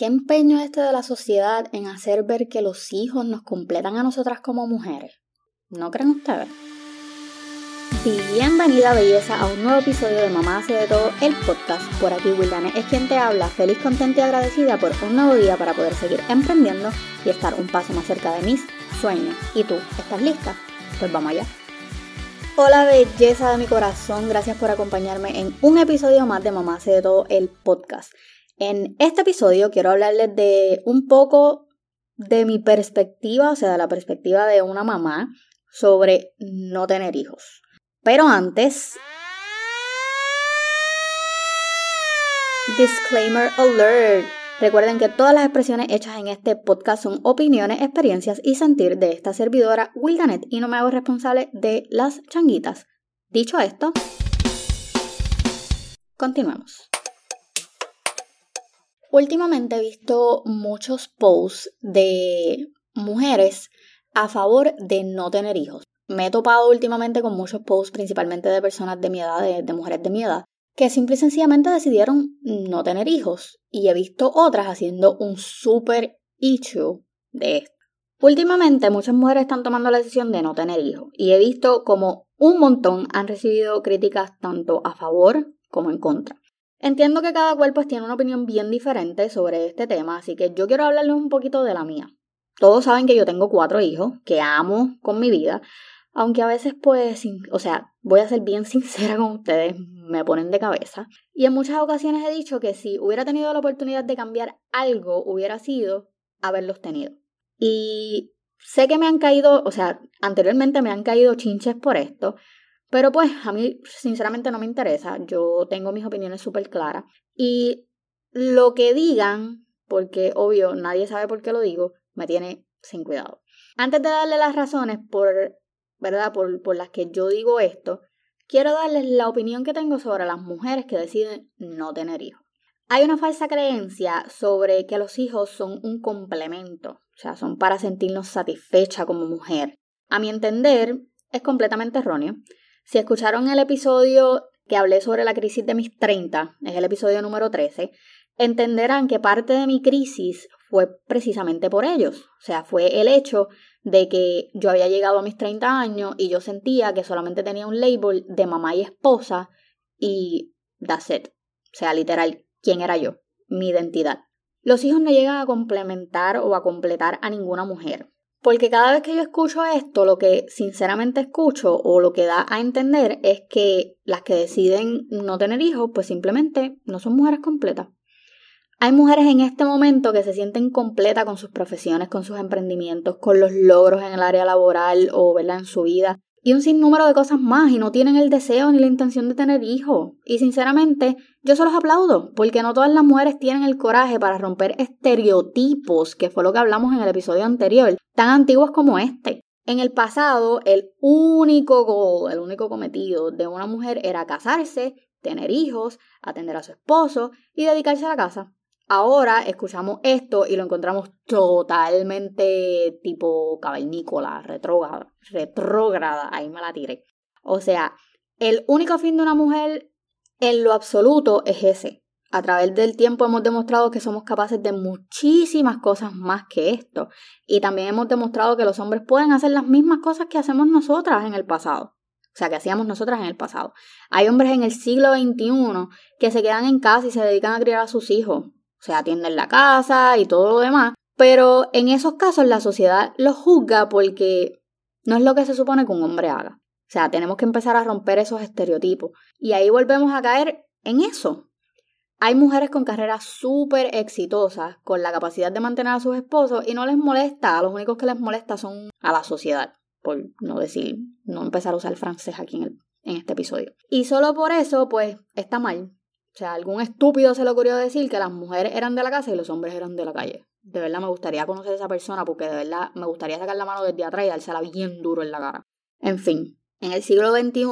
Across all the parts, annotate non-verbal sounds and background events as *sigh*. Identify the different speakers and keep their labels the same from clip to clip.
Speaker 1: ¿Qué empeño es este de la sociedad en hacer ver que los hijos nos completan a nosotras como mujeres? ¿No creen ustedes? Bienvenida belleza a un nuevo episodio de Mamá hace de todo el podcast. Por aquí Wildane es quien te habla, feliz, contenta y agradecida por un nuevo día para poder seguir emprendiendo y estar un paso más cerca de mis sueños. ¿Y tú? ¿Estás lista? Pues vamos allá. Hola belleza de mi corazón, gracias por acompañarme en un episodio más de Mamá hace de todo el podcast. En este episodio quiero hablarles de un poco de mi perspectiva, o sea, de la perspectiva de una mamá sobre no tener hijos. Pero antes... Disclaimer alert. Recuerden que todas las expresiones hechas en este podcast son opiniones, experiencias y sentir de esta servidora Wildanet y no me hago responsable de las changuitas. Dicho esto, continuamos. Últimamente he visto muchos posts de mujeres a favor de no tener hijos. Me he topado últimamente con muchos posts, principalmente de personas de mi edad, de, mujeres de mi edad, que simple y sencillamente decidieron no tener hijos. Y he visto otras haciendo un super issue de esto. Últimamente muchas mujeres están tomando la decisión de no tener hijos y he visto como un montón han recibido críticas tanto a favor como en contra. Entiendo que cada cual pues tiene una opinión bien diferente sobre este tema, así que yo quiero hablarles un poquito de la mía. Todos saben que yo tengo cuatro hijos, que amo con mi vida, aunque a veces pues, o sea, voy a ser bien *laughs* sincera con ustedes, me ponen de cabeza. Y en muchas ocasiones he dicho que si hubiera tenido la oportunidad de cambiar algo, hubiera sido haberlos tenido. Y sé que me han caído, o sea, anteriormente me han caído chinches por esto, pero pues a mí sinceramente no me interesa, yo tengo mis opiniones súper claras y lo que digan, porque obvio nadie sabe por qué lo digo, me tiene sin cuidado. Antes de darle las razones por, ¿verdad? Por, por las que yo digo esto, quiero darles la opinión que tengo sobre las mujeres que deciden no tener hijos. Hay una falsa creencia sobre que los hijos son un complemento, o sea, son para sentirnos satisfecha como mujer. A mi entender, es completamente erróneo. Si escucharon el episodio que hablé sobre la crisis de mis 30, es el episodio número 13, entenderán que parte de mi crisis fue precisamente por ellos. O sea, fue el hecho de que yo había llegado a mis 30 años y yo sentía que solamente tenía un label de mamá y esposa y that's it. O sea, literal, ¿quién era yo? Mi identidad. Los hijos no llegan a complementar o a completar a ninguna mujer. Porque cada vez que yo escucho esto, lo que sinceramente escucho o lo que da a entender es que las que deciden no tener hijos, pues simplemente no son mujeres completas. Hay mujeres en este momento que se sienten completas con sus profesiones, con sus emprendimientos, con los logros en el área laboral o ¿verdad? en su vida, y un sinnúmero de cosas más y no tienen el deseo ni la intención de tener hijos. Y sinceramente, yo se los aplaudo, porque no todas las mujeres tienen el coraje para romper estereotipos, que fue lo que hablamos en el episodio anterior, tan antiguos como este. En el pasado, el único goal, el único cometido de una mujer era casarse, tener hijos, atender a su esposo y dedicarse a la casa. Ahora escuchamos esto y lo encontramos totalmente tipo cavernícola, retrógrada, retrógrada, ahí me la tiré. O sea, el único fin de una mujer en lo absoluto es ese. A través del tiempo hemos demostrado que somos capaces de muchísimas cosas más que esto. Y también hemos demostrado que los hombres pueden hacer las mismas cosas que hacemos nosotras en el pasado. O sea, que hacíamos nosotras en el pasado. Hay hombres en el siglo XXI que se quedan en casa y se dedican a criar a sus hijos o sea, atienden la casa y todo lo demás. Pero en esos casos la sociedad los juzga porque no es lo que se supone que un hombre haga. O sea, tenemos que empezar a romper esos estereotipos. Y ahí volvemos a caer en eso. Hay mujeres con carreras súper exitosas, con la capacidad de mantener a sus esposos y no les molesta, a los únicos que les molesta son a la sociedad, por no decir, no empezar a usar el francés aquí en, en este episodio. Y solo por eso, pues, está mal, sea, algún estúpido se le ocurrió decir que las mujeres eran de la casa y los hombres eran de la calle. De verdad me gustaría conocer a esa persona porque de verdad me gustaría sacar la mano desde atrás y dársela bien duro en la cara. En fin, en el siglo XXI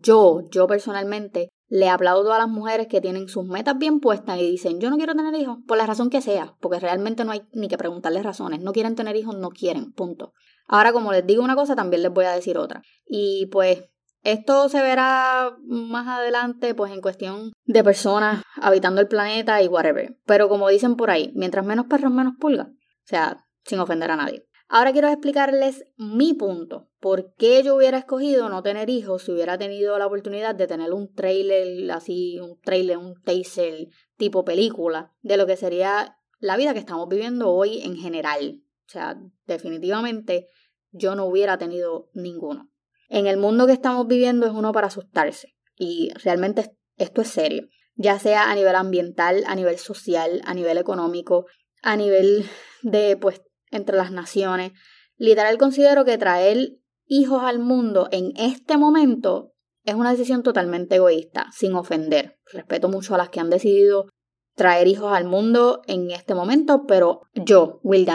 Speaker 1: yo, yo personalmente, le aplaudo a las mujeres que tienen sus metas bien puestas y dicen yo no quiero tener hijos, por la razón que sea, porque realmente no hay ni que preguntarles razones. No quieren tener hijos, no quieren, punto. Ahora, como les digo una cosa, también les voy a decir otra. Y pues Esto se verá más adelante, pues en cuestión de personas habitando el planeta y whatever. Pero como dicen por ahí, mientras menos perros, menos pulgas. O sea, sin ofender a nadie. Ahora quiero explicarles mi punto. ¿Por qué yo hubiera escogido no tener hijos si hubiera tenido la oportunidad de tener un trailer así, un trailer, un taser tipo película de lo que sería la vida que estamos viviendo hoy en general? O sea, definitivamente yo no hubiera tenido ninguno. En el mundo que estamos viviendo es uno para asustarse y realmente esto es serio, ya sea a nivel ambiental, a nivel social, a nivel económico, a nivel de pues entre las naciones. Literal considero que traer hijos al mundo en este momento es una decisión totalmente egoísta, sin ofender. Respeto mucho a las que han decidido traer hijos al mundo en este momento, pero yo, Will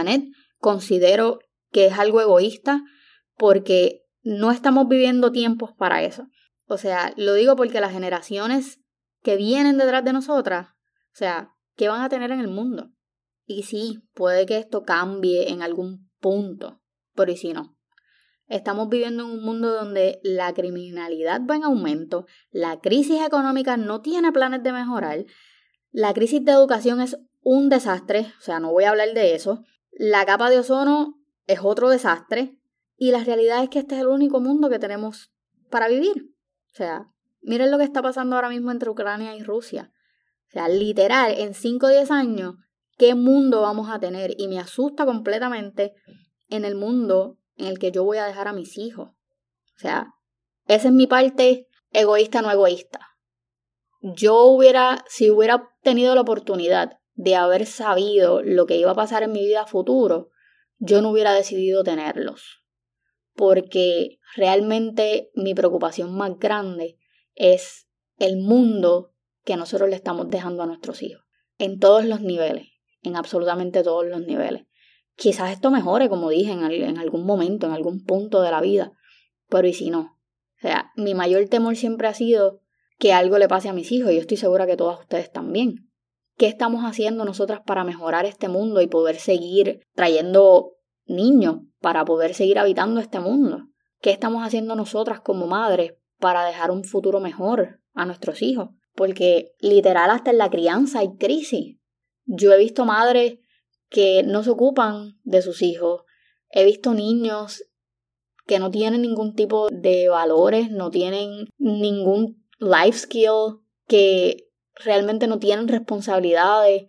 Speaker 1: considero que es algo egoísta porque no estamos viviendo tiempos para eso. O sea, lo digo porque las generaciones que vienen detrás de nosotras, o sea, ¿qué van a tener en el mundo? Y sí, puede que esto cambie en algún punto, pero ¿y si no? Estamos viviendo en un mundo donde la criminalidad va en aumento, la crisis económica no tiene planes de mejorar, la crisis de educación es un desastre, o sea, no voy a hablar de eso, la capa de ozono es otro desastre y la realidad es que este es el único mundo que tenemos para vivir. O sea, miren lo que está pasando ahora mismo entre Ucrania y Rusia. O sea, literal, en 5 o 10 años qué mundo vamos a tener y me asusta completamente en el mundo en el que yo voy a dejar a mis hijos. O sea, esa es mi parte egoísta no egoísta. Yo hubiera, si hubiera tenido la oportunidad de haber sabido lo que iba a pasar en mi vida futuro, yo no hubiera decidido tenerlos. Porque realmente mi preocupación más grande es el mundo que nosotros le estamos dejando a nuestros hijos, en todos los niveles en absolutamente todos los niveles. Quizás esto mejore, como dije, en, algún momento, en algún punto de la vida, pero ¿y si no? O sea, mi mayor temor siempre ha sido que algo le pase a mis hijos y yo estoy segura que todas ustedes también. ¿Qué estamos haciendo nosotras para mejorar este mundo y poder seguir trayendo niños para poder seguir habitando este mundo? ¿Qué estamos haciendo nosotras como madres para dejar un futuro mejor a nuestros hijos? Porque literal hasta en la crianza hay crisis. Yo he visto madres que no se ocupan de sus hijos. He visto niños que no tienen ningún tipo de valores, no tienen ningún life skill, que realmente no tienen responsabilidades.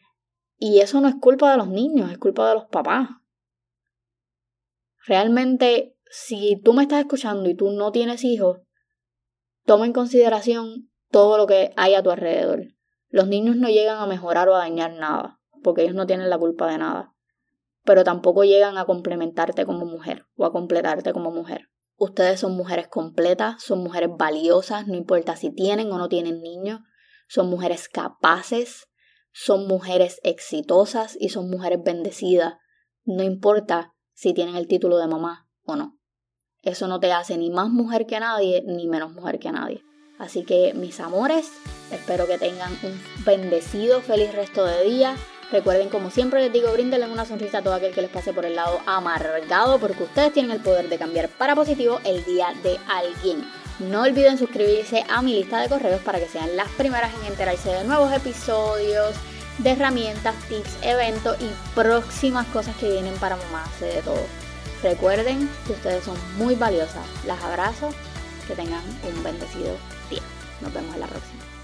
Speaker 1: Y eso no es culpa de los niños, es culpa de los papás. Realmente, si tú me estás escuchando y tú no tienes hijos, toma en consideración todo lo que hay a tu alrededor. Los niños no llegan a mejorar o a dañar nada, porque ellos no tienen la culpa de nada, pero tampoco llegan a complementarte como mujer o a completarte como mujer. Ustedes son mujeres completas, son mujeres valiosas, no importa si tienen o no tienen niños, son mujeres capaces, son mujeres exitosas y son mujeres bendecidas, no importa si tienen el título de mamá o no. Eso no te hace ni más mujer que nadie, ni menos mujer que nadie. Así que mis amores, espero que tengan un bendecido, feliz resto de día. Recuerden, como siempre les digo, bríndenle una sonrisa a todo aquel que les pase por el lado amargado, porque ustedes tienen el poder de cambiar para positivo el día de alguien. No olviden suscribirse a mi lista de correos para que sean las primeras en enterarse de nuevos episodios, de herramientas, tips, eventos y próximas cosas que vienen para mamá de todo. Recuerden que ustedes son muy valiosas. Las abrazo. Que tengan un bendecido nos vemos en la próxima.